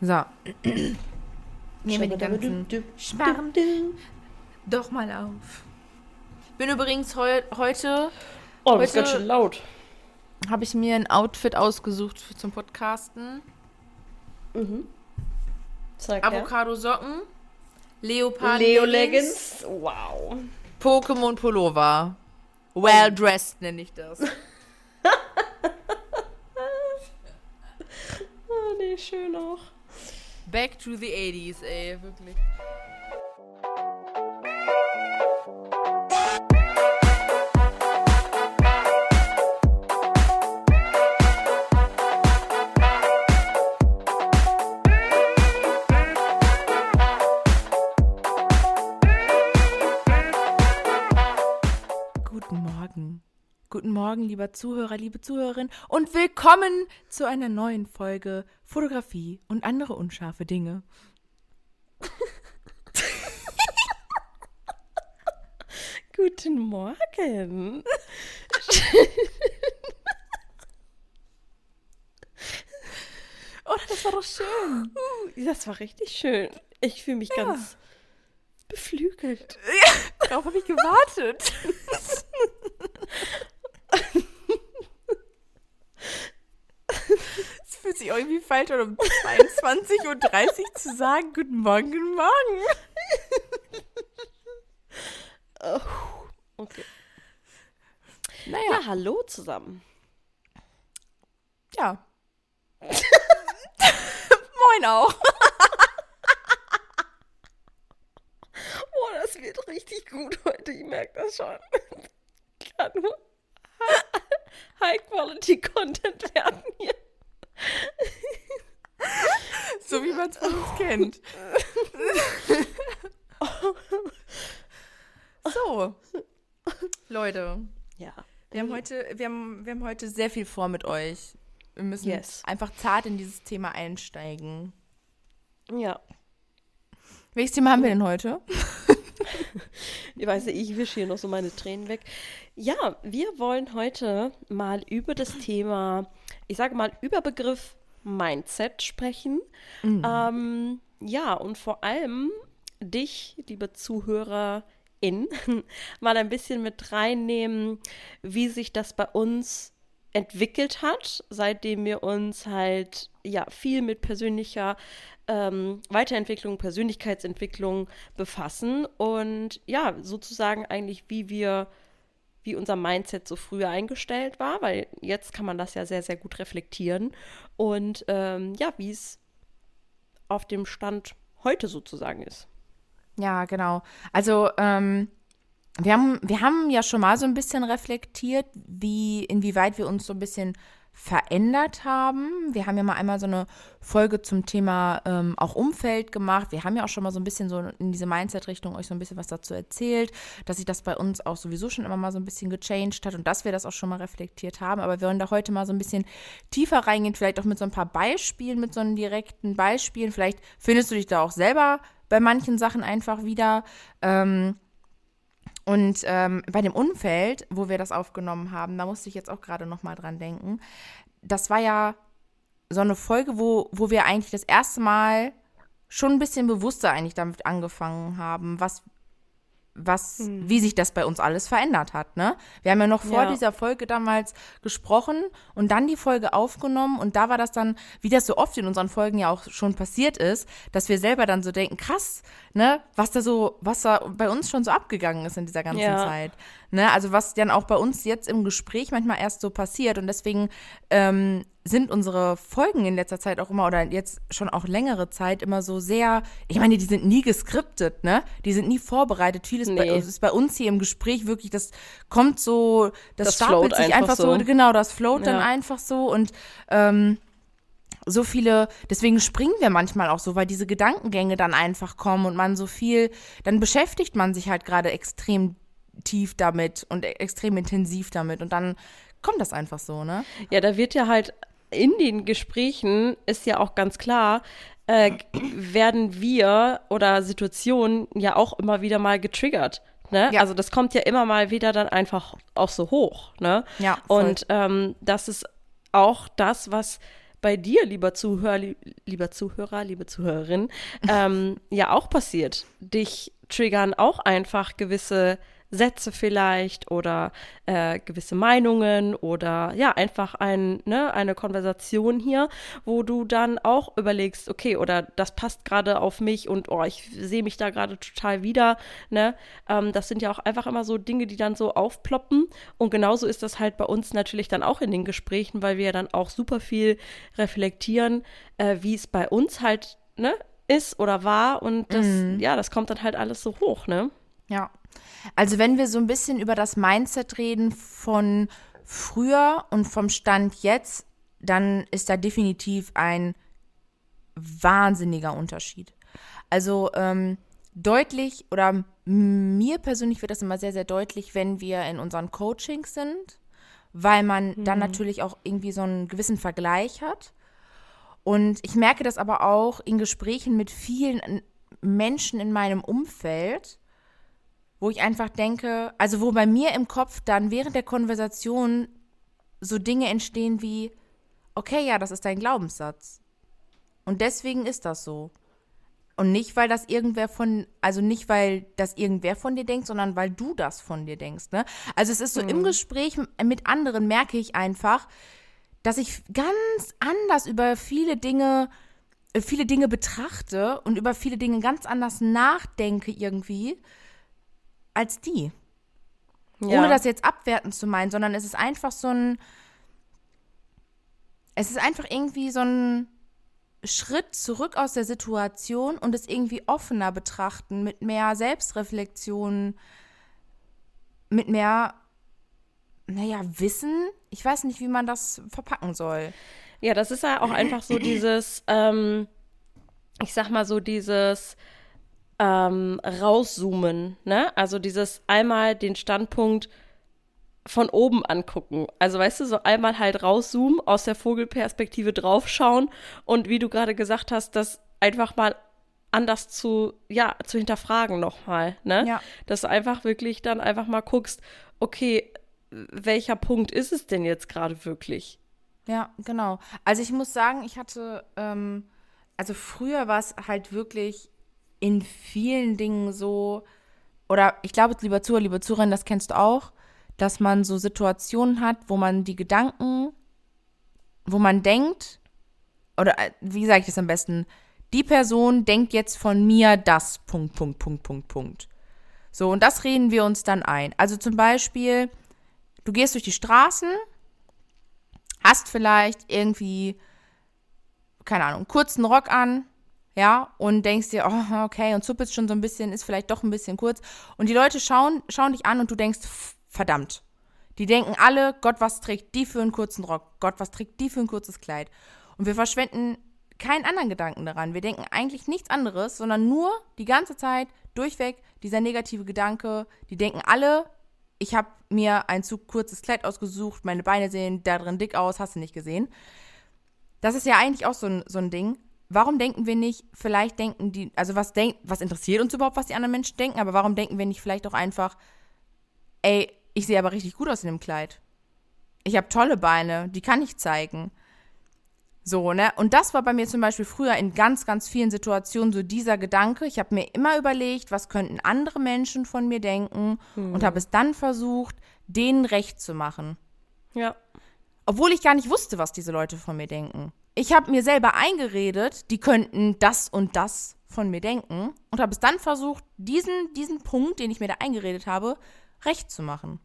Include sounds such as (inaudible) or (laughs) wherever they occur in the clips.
So. Nehmen wir die ganzen Schmarrn doch mal auf. Bin übrigens heu heute. Oh, das ist heute ganz schön laut. Habe ich mir ein Outfit ausgesucht für- zum Podcasten. Sag her. Avocado-Socken, Leopard Leo Leggings. Wow. Pokémon Pullover. Well dressed nenne ich das. Oh, (laughs) nee, schön auch. Back to the 80s, ey, eh, wirklich. Morgen, lieber Zuhörer, liebe Zuhörerin und willkommen zu einer neuen Folge Fotografie und andere unscharfe Dinge. (laughs) Guten Morgen. (laughs) Oh, das war doch schön. Das war richtig schön. Ich fühle mich ganz beflügelt. (laughs) Darauf habe ich gewartet. Es fühlt sich irgendwie falsch an, um 22.30 Uhr zu sagen, guten Morgen, guten Morgen. Okay. Naja, Ja, hallo zusammen. ja. (laughs) Moin auch. Oh, das wird richtig gut heute. Ich merke das schon. Kann nur High-Quality-Content werden hier. (laughs) So wie man es von uns kennt. (laughs) So, Leute, Ja. wir haben, heute, wir, haben, wir haben heute sehr viel vor mit euch. Wir müssen Yes. einfach zart in dieses Thema einsteigen. Ja. Welches Thema haben wir denn heute? (laughs) Ich weiß nicht, ich wische hier noch so meine Tränen weg. Ja, wir wollen heute mal über das Thema, ich sage mal, Überbegriff Mindset sprechen. Ähm, ja, und vor allem dich, liebe Zuhörerin, (laughs) mal ein bisschen mit reinnehmen, wie sich das bei uns entwickelt hat, seitdem wir uns halt ja viel mit persönlicher ähm, Weiterentwicklung, Persönlichkeitsentwicklung befassen und ja, sozusagen eigentlich, wie wir, wie unser Mindset so früher eingestellt war, weil jetzt kann man das ja sehr, sehr gut reflektieren und ähm, ja, wie es auf dem Stand heute sozusagen ist. Ja, genau. Also, ähm, wir haben, wir haben ja schon mal so ein bisschen reflektiert, wie, inwieweit wir uns so ein bisschen verändert haben. Wir haben ja mal einmal so eine Folge zum Thema ähm, auch Umfeld gemacht. Wir haben ja auch schon mal so ein bisschen so in diese Mindset-Richtung euch so ein bisschen was dazu erzählt, dass sich das bei uns auch sowieso schon immer mal so ein bisschen gechanged hat und dass wir das auch schon mal reflektiert haben. Aber wir wollen da heute mal so ein bisschen tiefer reingehen, vielleicht auch mit so ein paar Beispielen, mit so einem direkten Beispielen. Vielleicht findest du dich da auch selber bei manchen Sachen einfach wieder. Ähm, und ähm, bei dem Umfeld, wo wir das aufgenommen haben, da musste ich jetzt auch gerade noch mal dran denken. Das war ja so eine Folge, wo, wo wir eigentlich das erste Mal schon ein bisschen bewusster eigentlich damit angefangen haben, was, was, wie sich das bei uns alles verändert hat, ne? Wir haben ja noch vor Ja. dieser Folge damals gesprochen und dann die Folge aufgenommen und da war das dann, wie das so oft in unseren Folgen ja auch schon passiert ist, dass wir selber dann so denken, krass, ne, was da so, was da bei uns schon so abgegangen ist in dieser ganzen Ja. Zeit. Ne? Also was dann auch bei uns jetzt im Gespräch manchmal erst so passiert und deswegen ähm, sind unsere Folgen in letzter Zeit auch immer oder jetzt schon auch längere Zeit immer so sehr, ich meine, die sind nie geskriptet, ne? Die sind nie vorbereitet. Vieles bei, Nee. ist bei uns hier im Gespräch wirklich, das kommt so, das, Das stapelt sich einfach einfach so. so. genau, das float dann Ja. einfach so und ähm, so viele, deswegen springen wir manchmal auch so, weil diese Gedankengänge dann einfach kommen und man so viel, dann beschäftigt man sich halt gerade extrem tief damit und e- extrem intensiv damit und dann kommt das einfach so, ne? Ja, da wird ja halt in den Gesprächen ist ja auch ganz klar, äh, werden wir oder Situationen ja auch immer wieder mal getriggert. Ne? Ja. Also das kommt ja immer mal wieder dann einfach auch so hoch. Ne? Ja, voll. Und ähm, das ist auch das, was bei dir, lieber Zuhörer, li lieber Zuhörer, liebe Zuhörerin, (laughs) ähm, ja auch passiert. Dich triggern auch einfach gewisse Sätze vielleicht oder äh, gewisse Meinungen oder ja, einfach ein, ne, eine Konversation hier, wo du dann auch überlegst, okay, oder das passt gerade auf mich und oh, ich sehe mich da gerade total wieder, ne? Ähm, das sind ja auch einfach immer so Dinge, die dann so aufploppen. Und genauso ist das halt bei uns natürlich dann auch in den Gesprächen, weil wir ja dann auch super viel reflektieren, äh, wie es bei uns halt, ne, ist oder war und das, mhm. ja, das kommt dann halt alles so hoch, ne? Ja. Also wenn wir so ein bisschen über das Mindset reden von früher und vom Stand jetzt, dann ist da definitiv ein wahnsinniger Unterschied. Also ähm, deutlich oder mir persönlich wird das immer sehr, sehr deutlich, wenn wir in unseren Coachings sind, weil man mhm. dann natürlich auch irgendwie so einen gewissen Vergleich hat. Und ich merke das aber auch in Gesprächen mit vielen Menschen in meinem Umfeld, wo ich einfach denke, also wo bei mir im Kopf dann während der Konversation so Dinge entstehen wie, okay, ja, das ist dein Glaubenssatz. Und deswegen ist das so. Und nicht, weil das irgendwer von, also nicht, weil das irgendwer von dir denkt, sondern weil du das von dir denkst. Ne? Also es ist so mhm. im Gespräch mit anderen merke ich einfach, dass ich ganz anders über viele Dinge, äh, viele Dinge betrachte und über viele Dinge ganz anders nachdenke irgendwie als die. Ja. Ohne das jetzt abwertend zu meinen, sondern es ist einfach so ein. Es ist einfach irgendwie so ein Schritt zurück aus der Situation und es irgendwie offener betrachten, mit mehr Selbstreflexion, mit mehr, naja, Wissen. Ich weiß nicht, wie man das verpacken soll. Ja, das ist ja auch einfach so dieses, ähm, ich sag mal so dieses ähm, rauszoomen, ne? Also dieses einmal den Standpunkt von oben angucken. Also weißt du, so einmal halt rauszoomen, aus der Vogelperspektive draufschauen und wie du gerade gesagt hast, das einfach mal anders zu, ja, zu hinterfragen nochmal, ne? Ja. Dass du einfach wirklich dann einfach mal guckst, okay, welcher Punkt ist es denn jetzt gerade wirklich? Ja, genau. Also ich muss sagen, ich hatte, ähm, also früher war es halt wirklich in vielen Dingen so, oder ich glaube, lieber Zuhörer, lieber Zuhörer, das kennst du auch, dass man so Situationen hat, wo man die Gedanken, wo man denkt, oder äh, wie sage ich das am besten, die Person denkt jetzt von mir das, Punkt, Punkt, Punkt, Punkt, Punkt. So, und das reden wir uns dann ein. Also zum Beispiel, du gehst durch die Straßen, hast vielleicht irgendwie, keine Ahnung, kurzen Rock an, ja, und denkst dir, oh, okay, und zuppelst schon so ein bisschen, ist vielleicht doch ein bisschen kurz. Und die Leute schauen, schauen dich an und du denkst, verdammt. Die denken alle, Gott, was trägt die für einen kurzen Rock? Gott, was trägt die für ein kurzes Kleid? Und wir verschwenden keinen anderen Gedanken daran. Wir denken eigentlich nichts anderes, sondern nur die ganze Zeit durchweg dieser negative Gedanke. Die denken alle, ich habe mir ein zu kurzes Kleid ausgesucht, meine Beine sehen da drin dick aus, hast du nicht gesehen. Das ist ja eigentlich auch so ein, so ein Ding warum denken wir nicht, vielleicht denken die, also was denkt, was interessiert uns überhaupt, was die anderen Menschen denken, aber warum denken wir nicht vielleicht auch einfach, ey, ich sehe aber richtig gut aus in dem Kleid. Ich habe tolle Beine, die kann ich zeigen. So, ne? Und das war bei mir zum Beispiel früher in ganz, ganz vielen Situationen so dieser Gedanke. Ich habe mir immer überlegt, was könnten andere Menschen von mir denken hm. und habe es dann versucht, denen recht zu machen. Ja. Obwohl ich gar nicht wusste, was diese Leute von mir denken ich habe mir selber eingeredet, die könnten das und das von mir denken und habe es dann versucht, diesen, diesen Punkt, den ich mir da eingeredet habe, recht zu machen.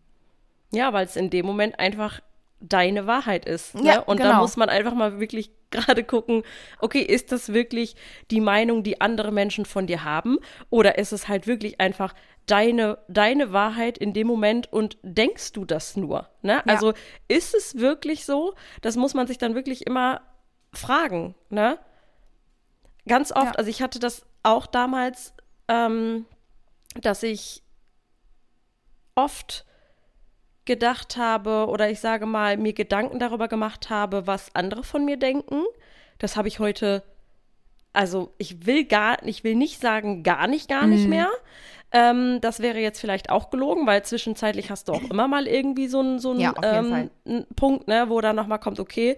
Ja, weil es in dem Moment einfach deine Wahrheit ist. Ne? Ja, und genau. da muss man einfach mal wirklich (laughs) gerade gucken, okay, ist das wirklich die Meinung, die andere Menschen von dir haben? Oder ist es halt wirklich einfach deine, deine Wahrheit in dem Moment und denkst du das nur? Ne? Ja. Also ist es wirklich so? Das muss man sich dann wirklich immer fragen, ne? Ganz oft, ja. also ich hatte das auch damals, ähm, dass ich oft gedacht habe oder ich sage mal, mir Gedanken darüber gemacht habe, was andere von mir denken. Das habe ich heute, also ich will gar, ich will nicht sagen, gar nicht, gar nicht mhm. mehr. Ähm, das wäre jetzt vielleicht auch gelogen, weil zwischenzeitlich hast du auch immer mal irgendwie so einen so ja, ähm, Punkt, ne, wo dann nochmal kommt, okay,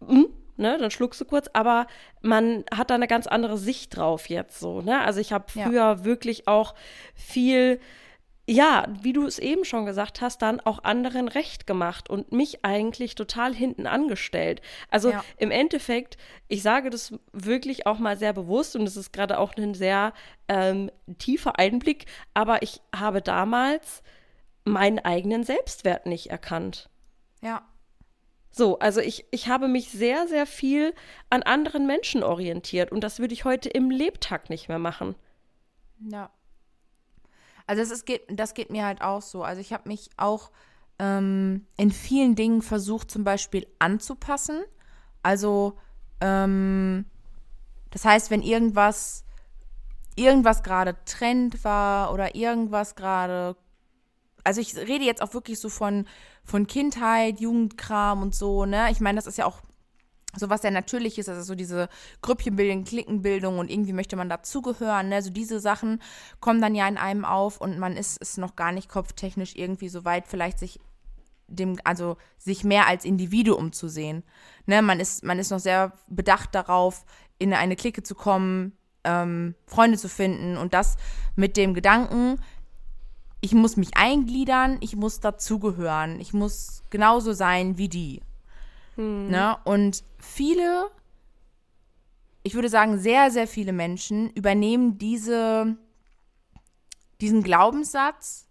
mh, hm, ne, dann schluckst du kurz, aber man hat da eine ganz andere Sicht drauf jetzt so, ne? Also ich habe früher ja. wirklich auch viel ja, wie du es eben schon gesagt hast, dann auch anderen recht gemacht und mich eigentlich total hinten angestellt. Also ja. im Endeffekt, ich sage das wirklich auch mal sehr bewusst und es ist gerade auch ein sehr ähm, tiefer Einblick, aber ich habe damals meinen eigenen Selbstwert nicht erkannt. Ja. So, also ich, ich habe mich sehr, sehr viel an anderen Menschen orientiert und das würde ich heute im Lebtag nicht mehr machen. Ja. Also das, ist, geht, das geht mir halt auch so. Also ich habe mich auch ähm, in vielen Dingen versucht, zum Beispiel anzupassen. Also ähm, das heißt, wenn irgendwas, irgendwas gerade Trend war oder irgendwas gerade also ich rede jetzt auch wirklich so von, von Kindheit, Jugendkram und so, ne? Ich meine, das ist ja auch so was sehr Natürliches, also so diese Grüppchenbildung, Klickenbildung und irgendwie möchte man dazugehören, ne? So diese Sachen kommen dann ja in einem auf und man ist, ist noch gar nicht kopftechnisch irgendwie so weit, vielleicht sich dem, also sich mehr als Individuum zu sehen. Ne? Man ist, man ist noch sehr bedacht darauf, in eine Clique zu kommen, ähm, Freunde zu finden und das mit dem Gedanken, ich muss mich eingliedern, ich muss dazugehören, ich muss genauso sein wie die. Hm. Ne? Und viele, ich würde sagen, sehr, sehr viele Menschen übernehmen diese, diesen Glaubenssatz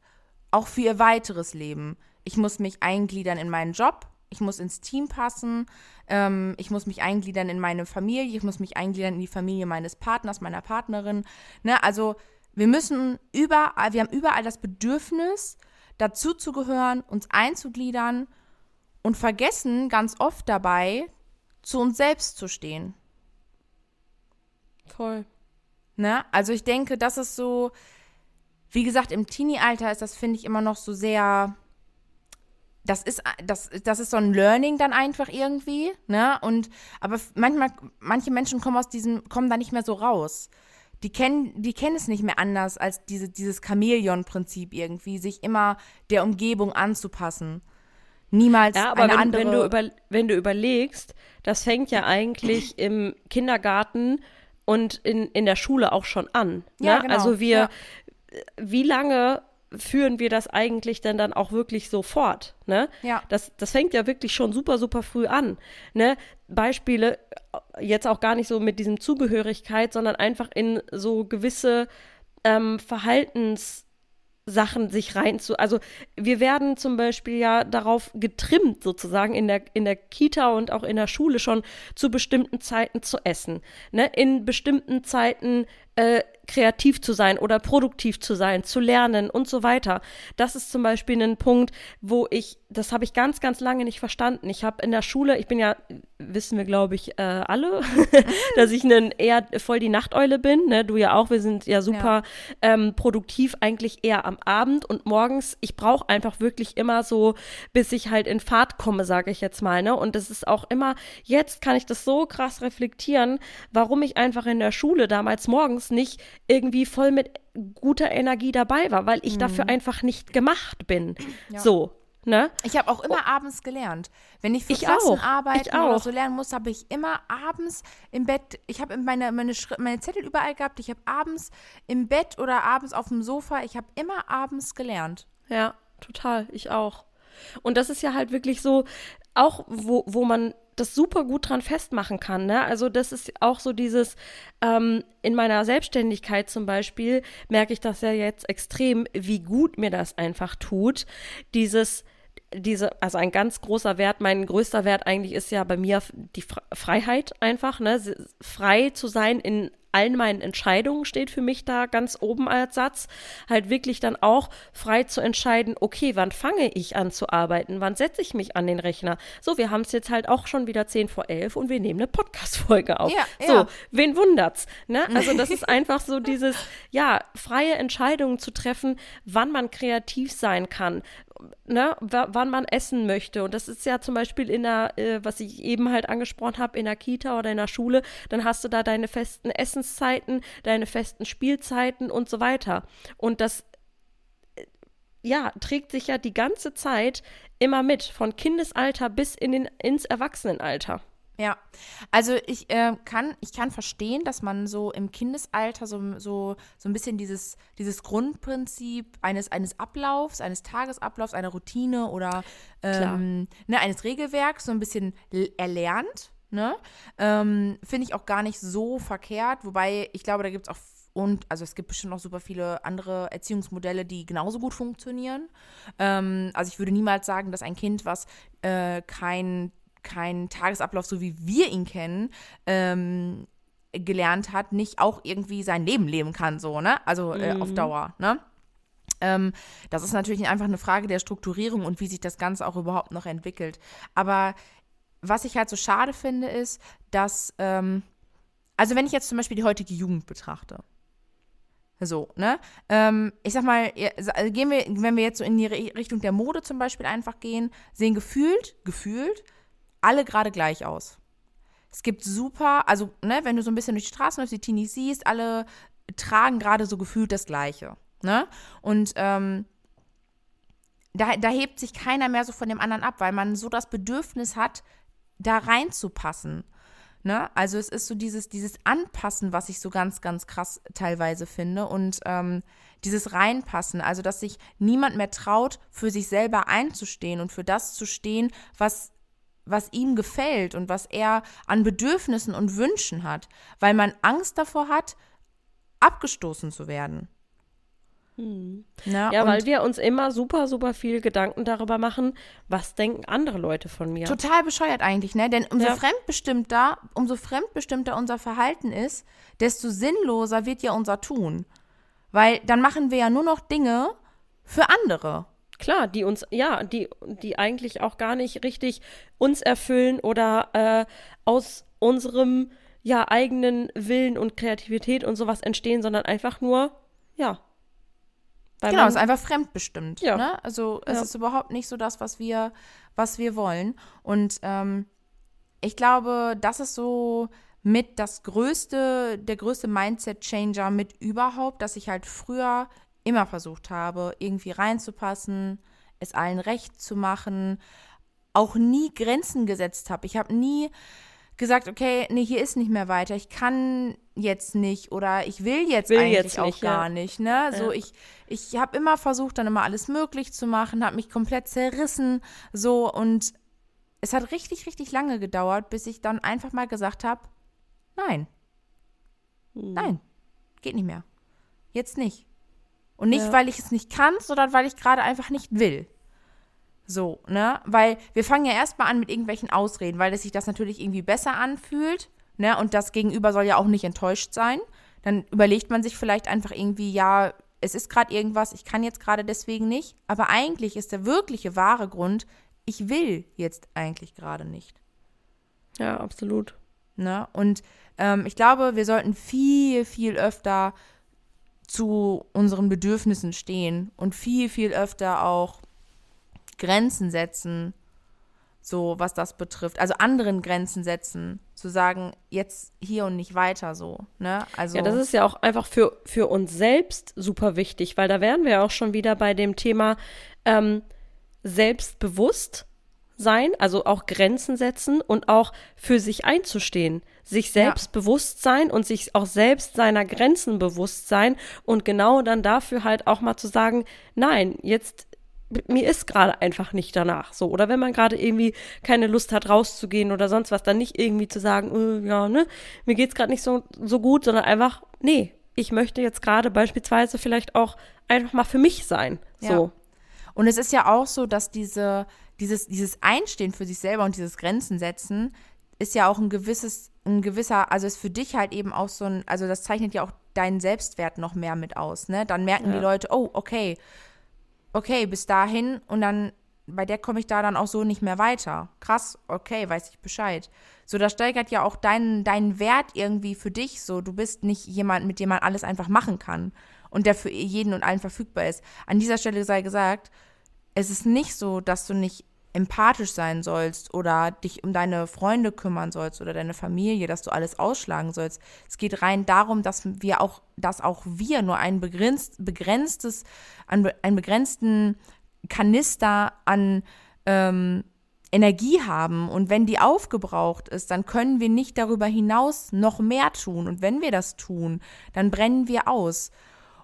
auch für ihr weiteres Leben. Ich muss mich eingliedern in meinen Job, ich muss ins Team passen, ähm, ich muss mich eingliedern in meine Familie, ich muss mich eingliedern in die Familie meines Partners, meiner Partnerin. Ne? Also wir müssen überall, wir haben überall das Bedürfnis, dazu zu gehören, uns einzugliedern und vergessen ganz oft dabei, zu uns selbst zu stehen. Voll. Ne? Also ich denke, das ist so, wie gesagt, im Teenie-Alter ist das, finde ich, immer noch so sehr, das ist, das, das ist so ein Learning dann einfach irgendwie, ne? Und, aber manchmal, manche Menschen kommen aus diesem, kommen da nicht mehr so raus die kennen, die kennen es nicht mehr anders als diese, dieses Chamäleon-Prinzip irgendwie, sich immer der Umgebung anzupassen. Niemals ja, aber eine wenn, andere. Wenn du, über, wenn du überlegst, das fängt ja eigentlich (clears throat) im Kindergarten und in, in der Schule auch schon an. Ne? Ja, genau. Also wir, ja. wie lange führen wir das eigentlich denn dann auch wirklich so fort? Ne? Ja. Das, das fängt ja wirklich schon super, super früh an. Ne? Beispiele, jetzt auch gar nicht so mit diesem Zugehörigkeit, sondern einfach in so gewisse ähm, Verhaltens- Sachen sich rein zu. Also wir werden zum Beispiel ja darauf getrimmt, sozusagen in der, in der Kita und auch in der Schule schon zu bestimmten Zeiten zu essen. Ne? In bestimmten Zeiten äh, kreativ zu sein oder produktiv zu sein, zu lernen und so weiter. Das ist zum Beispiel ein Punkt, wo ich, das habe ich ganz, ganz lange nicht verstanden. Ich habe in der Schule, ich bin ja, wissen wir, glaube ich, äh, alle, (laughs) dass ich einen eher voll die Nachteule bin. Ne? Du ja auch, wir sind ja super ja. Ähm, produktiv eigentlich eher am Abend und morgens. Ich brauche einfach wirklich immer so, bis ich halt in Fahrt komme, sage ich jetzt mal. Ne? Und das ist auch immer, jetzt kann ich das so krass reflektieren, warum ich einfach in der Schule damals morgens morgens nicht irgendwie voll mit guter Energie dabei war, weil ich mhm. dafür einfach nicht gemacht bin. Ja. So. Ne? Ich habe auch immer oh. abends gelernt. Wenn ich für ich arbeiten oder so lernen muss, habe ich immer abends im Bett, ich habe meine, meine, meine Zettel überall gehabt, ich habe abends im Bett oder abends auf dem Sofa, ich habe immer abends gelernt. Ja, total, ich auch. Und das ist ja halt wirklich so, auch wo, wo man das super gut dran festmachen kann. Ne? Also das ist auch so dieses, ähm, in meiner Selbstständigkeit zum Beispiel merke ich das ja jetzt extrem, wie gut mir das einfach tut. Dieses, diese, also ein ganz großer Wert, mein größter Wert eigentlich ist ja bei mir die Freiheit einfach, ne? Frei zu sein in allen meinen Entscheidungen steht für mich da ganz oben als Satz. Halt wirklich dann auch frei zu entscheiden, okay, wann fange ich an zu arbeiten? Wann setze ich mich an den Rechner? So, wir haben es jetzt halt auch schon wieder 10 vor 11 und wir nehmen eine Podcast-Folge auf. Ja, so, ja. wen wundert's? Ne? (laughs) Also, das ist einfach so dieses, ja, freie Entscheidungen zu treffen, wann man kreativ sein kann, ne, wann man essen möchte. Und das ist ja zum Beispiel in der, äh, was ich eben halt angesprochen habe, in der Kita oder in der Schule, dann hast du da deine festen Essenszeiten, deine festen Spielzeiten und so weiter. Und das äh, ja, trägt sich ja die ganze Zeit immer mit, von Kindesalter bis in den, ins Erwachsenenalter. Ja, also ich äh, kann, ich kann verstehen, dass man so im Kindesalter so, so, so ein bisschen dieses, dieses Grundprinzip eines, eines Ablaufs, eines Tagesablaufs, einer Routine oder ähm, ne, eines Regelwerks so ein bisschen erlernt. Ne? Ähm, Finde ich auch gar nicht so verkehrt, wobei ich glaube, da gibt es auch und also es gibt bestimmt noch super viele andere Erziehungsmodelle, die genauso gut funktionieren. Ähm, also ich würde niemals sagen, dass ein Kind, was äh, kein keinen Tagesablauf, so wie wir ihn kennen, ähm, gelernt hat, nicht auch irgendwie sein Leben leben kann, so, ne? Also äh, mhm. auf Dauer, ne? Ähm, das ist natürlich einfach eine Frage der Strukturierung und wie sich das Ganze auch überhaupt noch entwickelt. Aber was ich halt so schade finde, ist, dass, ähm, also wenn ich jetzt zum Beispiel die heutige Jugend betrachte, so, ne? Ähm, ich sag mal, also gehen wir, wenn wir jetzt so in die Richtung der Mode zum Beispiel einfach gehen, sehen gefühlt, gefühlt alle gerade gleich aus. Es gibt super, also, ne, wenn du so ein bisschen durch die Straßen läufst, die Teenies siehst, alle tragen gerade so gefühlt das Gleiche. Ne? Und ähm, da, da hebt sich keiner mehr so von dem anderen ab, weil man so das Bedürfnis hat, da reinzupassen. Ne? Also es ist so dieses, dieses Anpassen, was ich so ganz, ganz krass teilweise finde. Und ähm, dieses Reinpassen, also dass sich niemand mehr traut, für sich selber einzustehen und für das zu stehen, was was ihm gefällt und was er an Bedürfnissen und Wünschen hat, weil man Angst davor hat, abgestoßen zu werden. Hm. Na, ja, weil wir uns immer super, super viel Gedanken darüber machen, was denken andere Leute von mir. Total bescheuert eigentlich, ne? Denn umso ja. fremdbestimmter, umso fremdbestimmter unser Verhalten ist, desto sinnloser wird ja unser Tun. Weil dann machen wir ja nur noch Dinge für andere. Klar, die uns, ja, die, die eigentlich auch gar nicht richtig uns erfüllen oder äh, aus unserem ja eigenen Willen und Kreativität und sowas entstehen, sondern einfach nur, ja. genau, man, ist einfach fremdbestimmt. Ja. Ne? Also es ja. ist überhaupt nicht so das, was wir, was wir wollen. Und ähm, ich glaube, das ist so mit das größte, der größte Mindset-Changer mit überhaupt, dass ich halt früher immer versucht habe, irgendwie reinzupassen, es allen recht zu machen, auch nie Grenzen gesetzt habe. Ich habe nie gesagt, okay, nee, hier ist nicht mehr weiter, ich kann jetzt nicht oder ich will jetzt will eigentlich jetzt nicht, auch gar ja. nicht, ne? So ich ich habe immer versucht, dann immer alles möglich zu machen, habe mich komplett zerrissen, so und es hat richtig richtig lange gedauert, bis ich dann einfach mal gesagt habe, nein. Hm. Nein. Geht nicht mehr. Jetzt nicht. Und nicht, ja. weil ich es nicht kann, sondern weil ich gerade einfach nicht will. So, ne? Weil wir fangen ja erstmal an mit irgendwelchen Ausreden, weil es sich das natürlich irgendwie besser anfühlt, ne? Und das Gegenüber soll ja auch nicht enttäuscht sein. Dann überlegt man sich vielleicht einfach irgendwie, ja, es ist gerade irgendwas, ich kann jetzt gerade deswegen nicht. Aber eigentlich ist der wirkliche wahre Grund, ich will jetzt eigentlich gerade nicht. Ja, absolut. Ne? Und ähm, ich glaube, wir sollten viel, viel öfter zu unseren Bedürfnissen stehen und viel, viel öfter auch Grenzen setzen, so was das betrifft. Also anderen Grenzen setzen, zu sagen, jetzt hier und nicht weiter so. Ne? Also ja, das ist ja auch einfach für, für uns selbst super wichtig, weil da wären wir auch schon wieder bei dem Thema ähm, selbstbewusst sein, also auch Grenzen setzen und auch für sich einzustehen, sich selbst ja. bewusst sein und sich auch selbst seiner Grenzen bewusst sein und genau dann dafür halt auch mal zu sagen, nein, jetzt mir ist gerade einfach nicht danach so oder wenn man gerade irgendwie keine Lust hat rauszugehen oder sonst was, dann nicht irgendwie zu sagen, äh, ja, ne, mir geht's gerade nicht so so gut, sondern einfach nee, ich möchte jetzt gerade beispielsweise vielleicht auch einfach mal für mich sein, so. Ja. Und es ist ja auch so, dass diese dieses, dieses Einstehen für sich selber und dieses Grenzen setzen ist ja auch ein gewisses, ein gewisser, also ist für dich halt eben auch so ein, also das zeichnet ja auch deinen Selbstwert noch mehr mit aus, ne? Dann merken ja. die Leute, oh, okay, okay, bis dahin und dann, bei der komme ich da dann auch so nicht mehr weiter. Krass, okay, weiß ich Bescheid. So, das steigert ja auch deinen, deinen Wert irgendwie für dich. So, du bist nicht jemand, mit dem man alles einfach machen kann und der für jeden und allen verfügbar ist. An dieser Stelle sei gesagt, es ist nicht so, dass du nicht empathisch sein sollst oder dich um deine Freunde kümmern sollst oder deine Familie, dass du alles ausschlagen sollst. Es geht rein darum, dass wir auch, dass auch wir nur ein begrenzt, begrenztes, einen begrenzten Kanister an, ähm, Energie haben und wenn die aufgebraucht ist, dann können wir nicht darüber hinaus noch mehr tun. Und wenn wir das tun, dann brennen wir aus.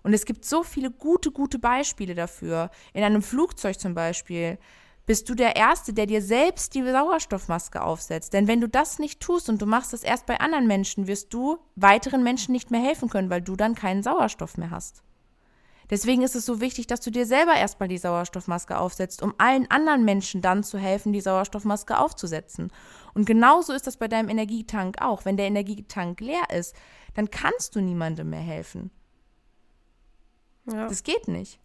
Und es gibt so viele gute, gute Beispiele dafür. In einem Flugzeug zum Beispiel bist du der Erste, der dir selbst die Sauerstoffmaske aufsetzt. Denn wenn du das nicht tust und du machst das erst bei anderen Menschen, wirst du weiteren Menschen nicht mehr helfen können, weil du dann keinen Sauerstoff mehr hast. Deswegen ist es so wichtig, dass du dir selber erstmal die Sauerstoffmaske aufsetzt, um allen anderen Menschen dann zu helfen, die Sauerstoffmaske aufzusetzen. Und genauso ist das bei deinem Energietank auch. Wenn der Energietank leer ist, dann kannst du niemandem mehr helfen. Ja. Das geht nicht.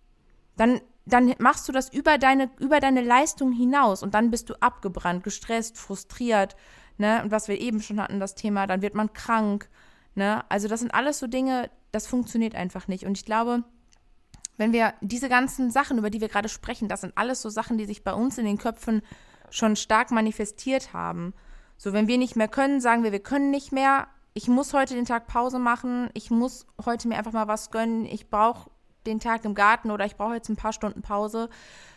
Dann, dann machst du das über deine, über deine Leistung hinaus und dann bist du abgebrannt, gestresst, frustriert. Ne? Und was wir eben schon hatten, das Thema, dann wird man krank. Ne? Also das sind alles so Dinge, das funktioniert einfach nicht. Und ich glaube, wenn wir diese ganzen Sachen, über die wir gerade sprechen, das sind alles so Sachen, die sich bei uns in den Köpfen schon stark manifestiert haben. So, wenn wir nicht mehr können, sagen wir, wir können nicht mehr. Ich muss heute den Tag Pause machen. Ich muss heute mir einfach mal was gönnen. Ich brauche den Tag im Garten oder ich brauche jetzt ein paar Stunden Pause.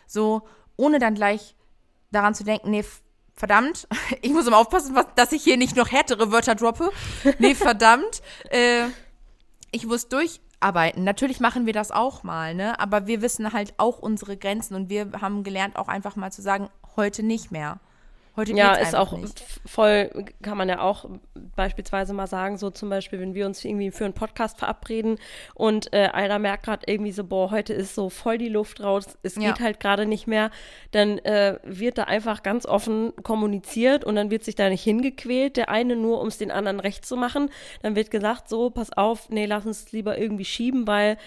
So, ohne dann gleich daran zu denken, nee, verdammt, (laughs) ich muss immer aufpassen, was, dass ich hier nicht noch härtere Wörter droppe. Nee, verdammt, äh, ich muss durcharbeiten. Natürlich machen wir das auch mal, ne? Aber wir wissen halt auch unsere Grenzen und wir haben gelernt, auch einfach mal zu sagen, heute nicht mehr. Heute ja, ist auch nicht. voll, kann man ja auch beispielsweise mal sagen, so zum Beispiel, wenn wir uns irgendwie für einen Podcast verabreden und äh, einer merkt gerade irgendwie so, boah, heute ist so voll die Luft raus, es ja. geht halt gerade nicht mehr, dann äh, wird da einfach ganz offen kommuniziert und dann wird sich da nicht hingequält, der eine nur, um es den anderen recht zu machen. Dann wird gesagt, so, pass auf, nee, lass uns lieber irgendwie schieben, weil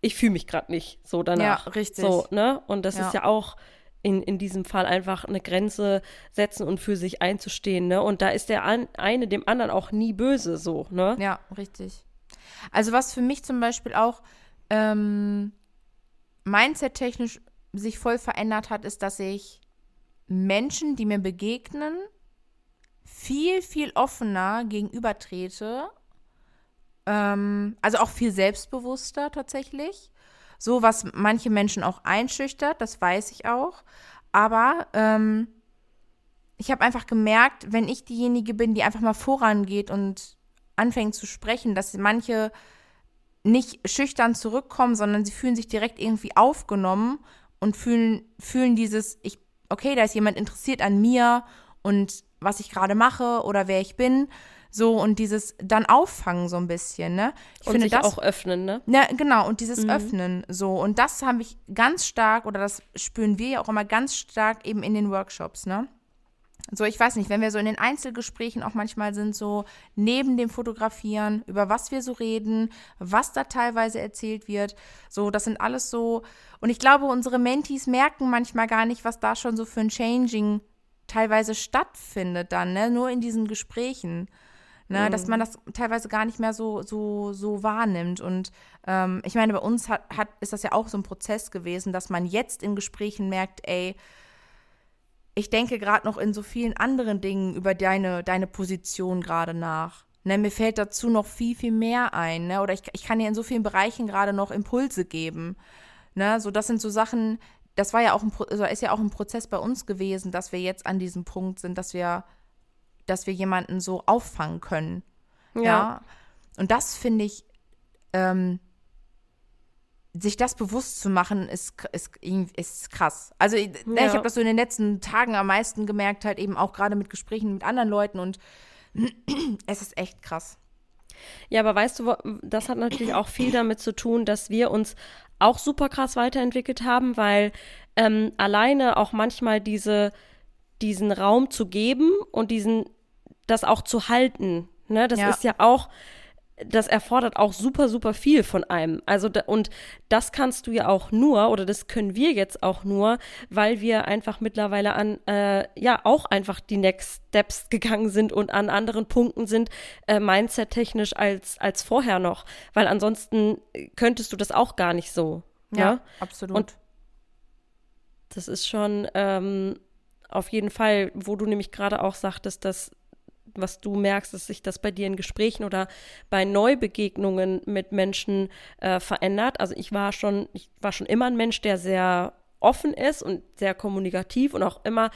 ich fühle mich gerade nicht so danach. Ja, richtig. So, ne? Und das ja. ist ja auch in, in diesem Fall einfach eine Grenze setzen und für sich einzustehen, ne? Und da ist der an, eine dem anderen auch nie böse, so, ne? Ja, richtig. Also was für mich zum Beispiel auch ähm, mindset-technisch sich voll verändert hat, ist, dass ich Menschen, die mir begegnen, viel, viel offener gegenübertrete. Ähm, also auch viel selbstbewusster tatsächlich. So, was manche Menschen auch einschüchtert, das weiß ich auch. Aber ähm, ich habe einfach gemerkt, wenn ich diejenige bin, die einfach mal vorangeht und anfängt zu sprechen, dass manche nicht schüchtern zurückkommen, sondern sie fühlen sich direkt irgendwie aufgenommen und fühlen, fühlen dieses, ich, okay, da ist jemand interessiert an mir und was ich gerade mache oder wer ich bin. So und dieses dann auffangen so ein bisschen, ne? Ich und finde sich das auch öffnen, ne? Ja, genau, und dieses mhm. Öffnen so. Und das habe ich ganz stark, oder das spüren wir ja auch immer ganz stark eben in den Workshops, ne? So, ich weiß nicht, wenn wir so in den Einzelgesprächen auch manchmal sind, so neben dem Fotografieren, über was wir so reden, was da teilweise erzählt wird, so, das sind alles so. Und ich glaube, unsere Mentees merken manchmal gar nicht, was da schon so für ein Changing teilweise stattfindet dann, ne? Nur in diesen Gesprächen. Ne, mhm. Dass man das teilweise gar nicht mehr so, so, so wahrnimmt. Und ähm, ich meine, bei uns hat, hat, ist das ja auch so ein Prozess gewesen, dass man jetzt in Gesprächen merkt, ey, ich denke gerade noch in so vielen anderen Dingen über deine, deine Position gerade nach. Ne, mir fällt dazu noch viel, viel mehr ein. Ne? Oder ich, ich kann dir in so vielen Bereichen gerade noch Impulse geben. Ne? So, das sind so Sachen, das war ja auch ein, also ist ja auch ein Prozess bei uns gewesen, dass wir jetzt an diesem Punkt sind, dass wir dass wir jemanden so auffangen können. Ja. ja? Und das finde ich, ähm, sich das bewusst zu machen, ist, ist, ist krass. Also ja. ich habe das so in den letzten Tagen am meisten gemerkt, halt eben auch gerade mit Gesprächen mit anderen Leuten und (clears throat) es ist echt krass. Ja, aber weißt du, das hat natürlich auch viel damit zu tun, dass wir uns auch super krass weiterentwickelt haben, weil ähm, alleine auch manchmal diese, diesen Raum zu geben und diesen das auch zu halten. Ne? Das ja. ist ja auch, das erfordert auch super, super viel von einem. Also, da, und das kannst du ja auch nur, oder das können wir jetzt auch nur, weil wir einfach mittlerweile an, äh, ja, auch einfach die Next Steps gegangen sind und an anderen Punkten sind, äh, Mindset-technisch als, als vorher noch. Weil ansonsten könntest du das auch gar nicht so. Ja, ne? absolut. Und das ist schon ähm, auf jeden Fall, wo du nämlich gerade auch sagtest, dass was du merkst, dass sich das bei dir in Gesprächen oder bei Neubegegnungen mit Menschen äh, verändert. Also ich war schon, ich war schon immer ein Mensch, der sehr offen ist und sehr kommunikativ und auch immer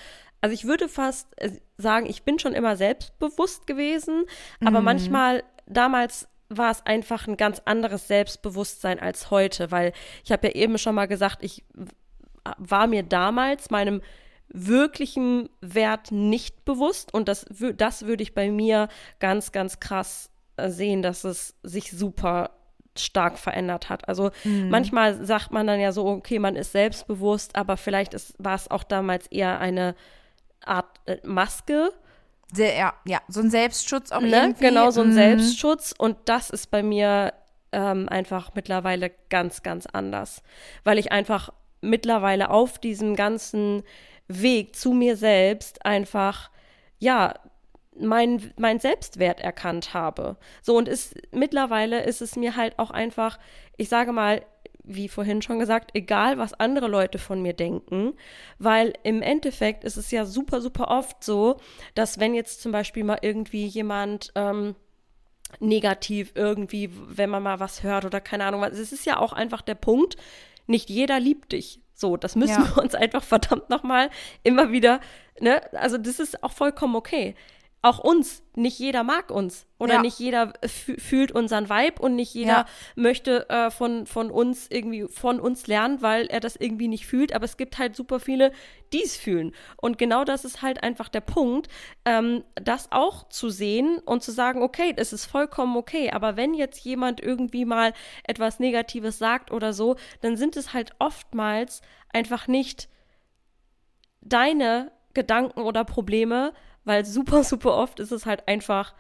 also ich würde fast äh, sagen, ich bin schon immer selbstbewusst gewesen, aber mhm. manchmal damals war es einfach ein ganz anderes Selbstbewusstsein als heute, weil ich habe ja eben schon mal gesagt, ich war mir damals meinem wirklichen Wert nicht bewusst und das, das würde ich bei mir ganz, ganz krass äh, sehen, dass es sich super stark verändert hat. Also mhm. manchmal sagt man dann ja so, okay, man ist selbstbewusst, aber vielleicht ist, war es auch damals eher eine Art äh, Maske. Sehr, ja, ja, so ein Selbstschutz auch ne? irgendwie. Genau, so ein mhm. Selbstschutz und das ist bei mir ähm, einfach mittlerweile ganz, ganz anders, weil ich einfach mittlerweile auf diesem ganzen Weg zu mir selbst einfach, ja, mein, mein Selbstwert erkannt habe. So, und ist, mittlerweile ist es mir halt auch einfach, ich sage mal, wie vorhin schon gesagt, egal, was andere Leute von mir denken, weil im Endeffekt ist es ja super, super oft so, dass wenn jetzt zum Beispiel mal irgendwie jemand ähm, negativ irgendwie, wenn man mal was hört oder keine Ahnung, es ist ja auch einfach der Punkt, nicht jeder liebt dich. So, das müssen ja. wir uns einfach verdammt nochmal immer wieder, ne? Also das ist auch vollkommen okay. Auch uns, nicht jeder mag uns oder ja. nicht jeder fühlt unseren Vibe und nicht jeder ja. möchte äh, von, von uns irgendwie von uns lernen, weil er das irgendwie nicht fühlt. Aber es gibt halt super viele, die es fühlen. Und genau das ist halt einfach der Punkt, ähm, das auch zu sehen und zu sagen, okay, es ist vollkommen okay. Aber wenn jetzt jemand irgendwie mal etwas Negatives sagt oder so, dann sind es halt oftmals einfach nicht deine Gedanken oder Probleme, weil super, super oft ist es halt einfach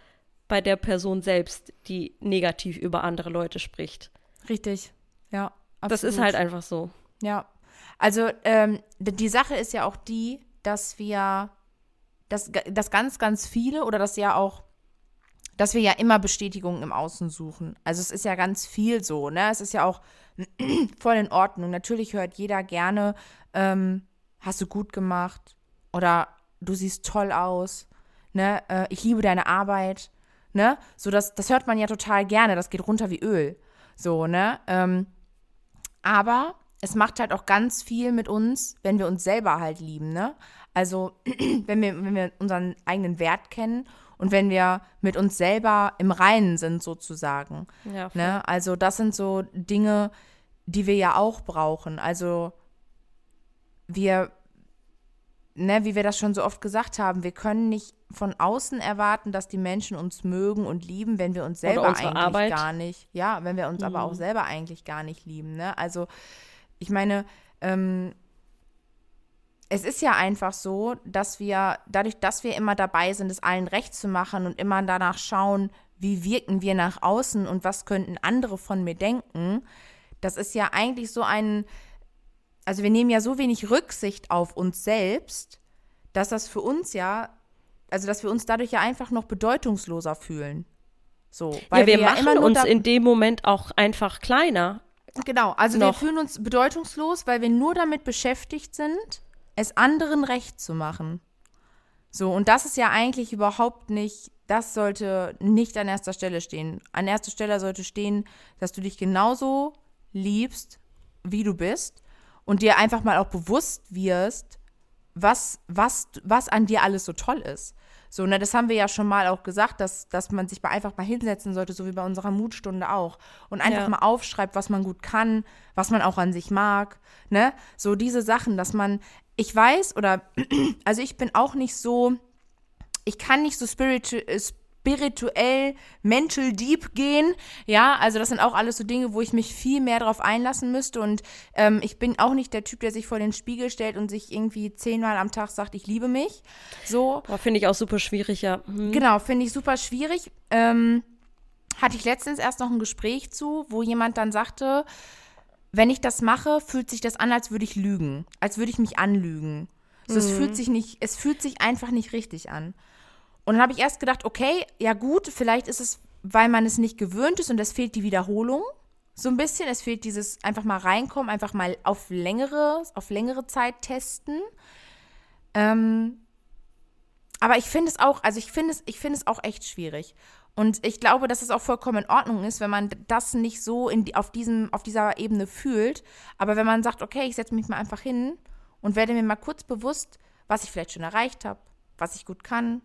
bei der Person selbst, die negativ über andere Leute spricht. Richtig, ja. Absolut. Das ist halt einfach so. Ja. Also ähm, die Sache ist ja auch die, dass wir, dass, dass ganz, ganz viele oder dass ja auch, dass wir ja immer Bestätigung im Außen suchen. Also es ist ja ganz viel so, ne? Es ist ja auch (clears throat) voll in Ordnung. Natürlich hört jeder gerne, ähm, hast du gut gemacht oder du siehst toll aus, ne? Äh, ich liebe deine Arbeit, ne? So, das, das hört man ja total gerne, das geht runter wie Öl. So, ne? Ähm, aber es macht halt auch ganz viel mit uns, wenn wir uns selber halt lieben, ne? Also, (clears throat) wenn wir, wenn wir unseren eigenen Wert kennen und wenn wir mit uns selber im Reinen sind, sozusagen. Ja, ne? Also, das sind so Dinge, die wir ja auch brauchen. Also, wir, ne, wie wir das schon so oft gesagt haben, wir können nicht von außen erwarten, dass die Menschen uns mögen und lieben, wenn wir uns selber eigentlich Arbeit. gar nicht, ja, wenn wir uns mhm. aber auch mhm. selber eigentlich gar nicht lieben. Ne? Also ich meine, ähm, es ist ja einfach so, dass wir, dadurch, dass wir immer dabei sind, es allen recht zu machen und immer danach schauen, wie wirken wir nach außen und was könnten andere von mir denken, das ist ja eigentlich so ein, also wir nehmen ja so wenig Rücksicht auf uns selbst, dass das für uns ja, also dass wir uns dadurch ja einfach noch bedeutungsloser fühlen. So, weil ja, wir, wir machen ja uns in dem Moment auch einfach kleiner. Genau, also noch. wir fühlen uns bedeutungslos, weil wir nur damit beschäftigt sind, es anderen recht zu machen. So, und das ist ja eigentlich überhaupt nicht, das sollte nicht an erster Stelle stehen. An erster Stelle sollte stehen, dass du dich genauso liebst, wie du bist und dir einfach mal auch bewusst wirst, was, was, was an dir alles so toll ist. So, ne, das haben wir ja schon mal auch gesagt, dass, dass man sich mal einfach mal hinsetzen sollte, so wie bei unserer Mutstunde auch. Und einfach ja. mal aufschreibt, was man gut kann, was man auch an sich mag. Ne? So diese Sachen, dass man, ich weiß, oder (clears throat) also ich bin auch nicht so, ich kann nicht so spiritu spirituell, mental deep gehen. Ja, also das sind auch alles so Dinge, wo ich mich viel mehr darauf einlassen müsste. Und ähm, ich bin auch nicht der Typ, der sich vor den Spiegel stellt und sich irgendwie zehnmal am Tag sagt, ich liebe mich. So. Finde ich auch super schwierig, ja. Mhm. Genau, finde ich super schwierig. Ähm, hatte ich letztens erst noch ein Gespräch zu, wo jemand dann sagte, wenn ich das mache, fühlt sich das an, als würde ich lügen, als würde ich mich anlügen. So, mhm. es fühlt sich nicht, es fühlt sich einfach nicht richtig an. Und dann habe ich erst gedacht, okay, ja gut, vielleicht ist es, weil man es nicht gewöhnt ist und es fehlt die Wiederholung. So ein bisschen. Es fehlt dieses einfach mal reinkommen, einfach mal auf längere, auf längere Zeit testen. Ähm, aber ich finde es auch, also ich finde es, ich finde es auch echt schwierig. Und ich glaube, dass es auch vollkommen in Ordnung ist, wenn man das nicht so in auf, diesem, auf dieser Ebene fühlt. Aber wenn man sagt, okay, ich setze mich mal einfach hin und werde mir mal kurz bewusst, was ich vielleicht schon erreicht habe, was ich gut kann,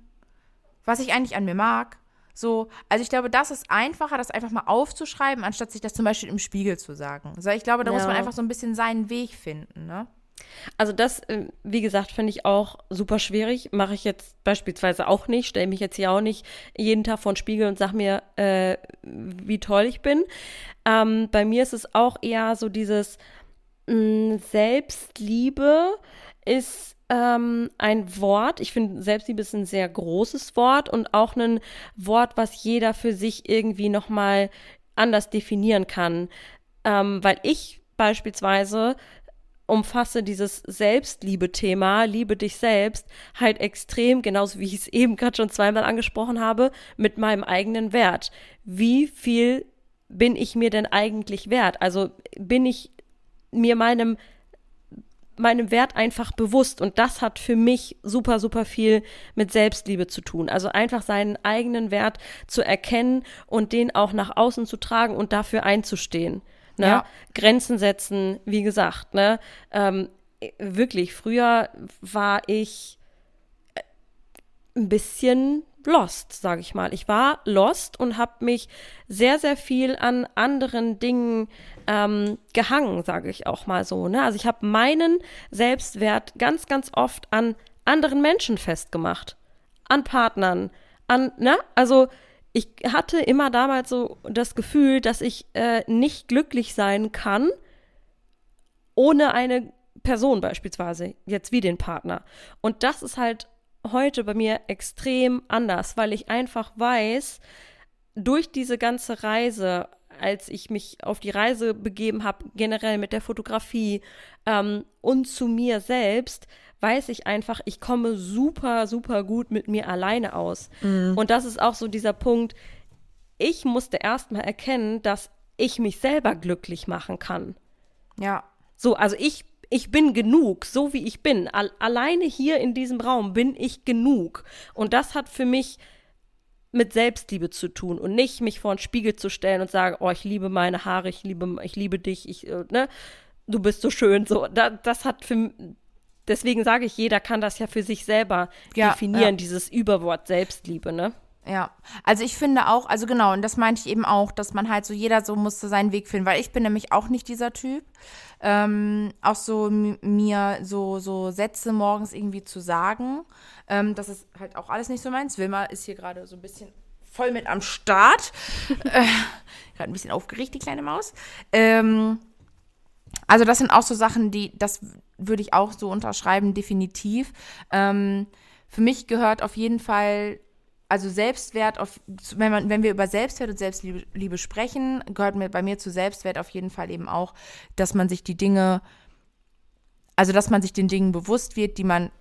was ich eigentlich an mir mag. So, also ich glaube, das ist einfacher, das einfach mal aufzuschreiben, anstatt sich das zum Beispiel im Spiegel zu sagen. So, ich glaube, da ja. muss man einfach so ein bisschen seinen Weg finden, ne? Also das, äh, wie gesagt, finde ich auch super schwierig. Mache ich jetzt beispielsweise auch nicht. Stelle mich jetzt hier auch nicht jeden Tag vor den Spiegel und sage mir, äh, wie toll ich bin. Ähm, bei mir ist es auch eher so dieses mh, mm, Selbstliebe ist ähm, ein Wort. Ich finde, Selbstliebe ist ein sehr großes Wort und auch ein Wort, was jeder für sich irgendwie nochmal anders definieren kann. Ähm, weil ich beispielsweise umfasse dieses Selbstliebe-Thema, liebe dich selbst, halt extrem, genauso wie ich es eben gerade schon zweimal angesprochen habe, mit meinem eigenen Wert. Wie viel bin ich mir denn eigentlich wert? Also bin ich mir meinem meinem Wert einfach bewusst und das hat für mich super, super viel mit Selbstliebe zu tun. Also einfach seinen eigenen Wert zu erkennen und den auch nach außen zu tragen und dafür einzustehen. Ne? Ja. Grenzen setzen, wie gesagt, ne? Ähm, wirklich, früher war ich äh, ein bisschen lost, sage ich mal. Ich war lost und habe mich sehr, sehr viel an anderen Dingen ähm, gehangen, sage ich auch mal so. Ne? Also ich habe meinen Selbstwert ganz, ganz oft an anderen Menschen festgemacht, an Partnern, an, ne? Also ich hatte immer damals so das Gefühl, dass ich äh, nicht glücklich sein kann ohne eine Person beispielsweise, jetzt wie den Partner. Und das ist halt heute bei mir extrem anders, weil ich einfach weiß, durch diese ganze Reise, als ich mich auf die Reise begeben habe, generell mit der Fotografie ähm, und zu mir selbst, weiß ich einfach, ich komme super, super gut mit mir alleine aus. Mhm. Und das ist auch so dieser Punkt, ich musste erstmal erkennen, dass ich mich selber glücklich machen kann. Ja. So, also ich, ich bin genug, so wie ich bin. Al alleine hier in diesem Raum bin ich genug. Und das hat für mich mit Selbstliebe zu tun und nicht mich vor den Spiegel zu stellen und sagen, oh, ich liebe meine Haare, ich liebe, ich liebe dich, ich, äh, ne, du bist so schön. So, da, das hat für, deswegen sage ich, jeder kann das ja für sich selber ja, definieren, ja. dieses Überwort Selbstliebe, ne? Ja, also ich finde auch, also genau, und das meinte ich eben auch, dass man halt so, jeder so musste seinen Weg finden, weil ich bin nämlich auch nicht dieser Typ. Ähm, auch so mir so, so Sätze morgens irgendwie zu sagen. Ähm, das ist halt auch alles nicht so meins. Wilma ist hier gerade so ein bisschen voll mit am Start. (laughs) äh, gerade ein bisschen aufgeregt, die kleine Maus. Ähm, also das sind auch so Sachen, die, das würde ich auch so unterschreiben, definitiv. Ähm, für mich gehört auf jeden Fall, also Selbstwert, auf, wenn, man, wenn wir über Selbstwert und Selbstliebe sprechen, gehört mir, bei mir zu Selbstwert auf jeden Fall eben auch, dass man sich die Dinge, also dass man sich den Dingen bewusst wird, die man,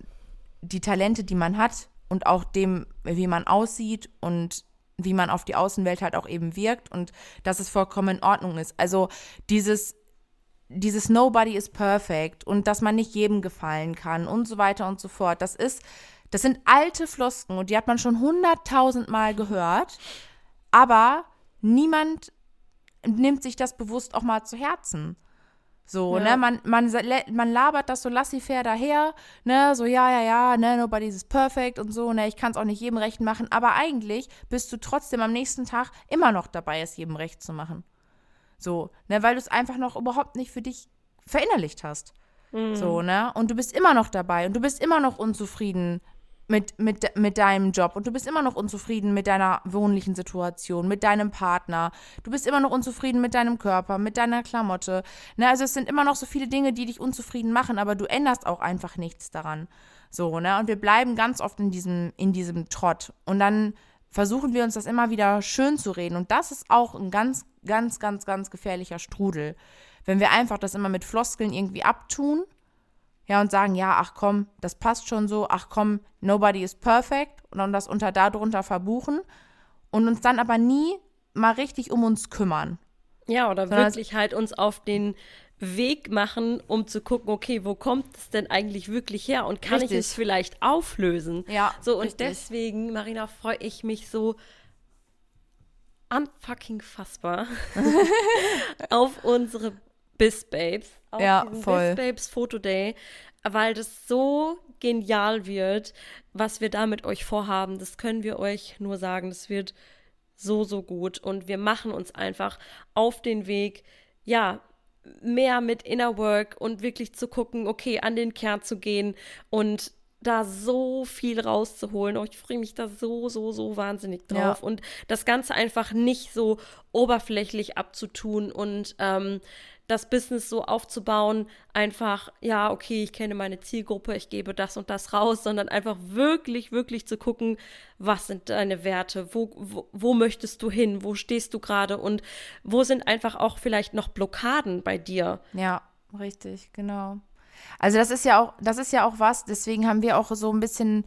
die Talente, die man hat und auch dem, wie man aussieht und wie man auf die Außenwelt halt auch eben wirkt und dass es vollkommen in Ordnung ist. Also dieses dieses Nobody is perfect und dass man nicht jedem gefallen kann und so weiter und so fort. Das ist, das sind alte Flosken und die hat man schon hunderttausend Mal gehört, aber niemand nimmt sich das bewusst auch mal zu Herzen. So, ja. ne, man, man, man labert das so laissez-faire daher, ne, so, ja, ja, ja, ne, nobody is perfect und so, ne, ich kann es auch nicht jedem recht machen, aber eigentlich bist du trotzdem am nächsten Tag immer noch dabei, es jedem recht zu machen. So, ne, weil du es einfach noch überhaupt nicht für dich verinnerlicht hast. Mhm. So, ne? Und du bist immer noch dabei und du bist immer noch unzufrieden mit, mit, mit deinem Job und du bist immer noch unzufrieden mit deiner wohnlichen Situation, mit deinem Partner. Du bist immer noch unzufrieden mit deinem Körper, mit deiner Klamotte. Ne, also es sind immer noch so viele Dinge, die dich unzufrieden machen, aber du änderst auch einfach nichts daran. So, ne? Und wir bleiben ganz oft in diesem, in diesem Trott. Und dann versuchen wir uns das immer wieder schön zu reden. Und das ist auch ein ganz ganz, ganz, ganz gefährlicher Strudel. Wenn wir einfach das immer mit Floskeln irgendwie abtun, ja, und sagen, ja, ach komm, das passt schon so, ach komm, nobody is perfect und dann das unter darunter verbuchen und uns dann aber nie mal richtig um uns kümmern. Ja, oder Sondern wirklich halt uns auf den Weg machen, um zu gucken, okay, wo kommt es denn eigentlich wirklich her und kann richtig. ich es vielleicht auflösen? Ja. So, und richtig. deswegen, Marina, freue ich mich so unfucking fassbar (laughs) (laughs) auf unsere Biz Babes. Auf Ja, diesen voll. Babes Photo Day, weil das so genial wird, was wir da mit euch vorhaben. Das können wir euch nur sagen. Das wird so, so gut. Und wir machen uns einfach auf den Weg, ja, mehr mit Inner Work und wirklich zu gucken, okay, an den Kern zu gehen und da so viel rauszuholen. Oh, ich freue mich da so, so, so wahnsinnig drauf. Ja. Und das Ganze einfach nicht so oberflächlich abzutun und ähm, das Business so aufzubauen, einfach, ja, okay, ich kenne meine Zielgruppe, ich gebe das und das raus, sondern einfach wirklich, wirklich zu gucken, was sind deine Werte, wo, wo, wo möchtest du hin, wo stehst du gerade und wo sind einfach auch vielleicht noch Blockaden bei dir. Ja, richtig, genau. Also das ist ja auch, das ist ja auch was, deswegen haben wir auch so ein bisschen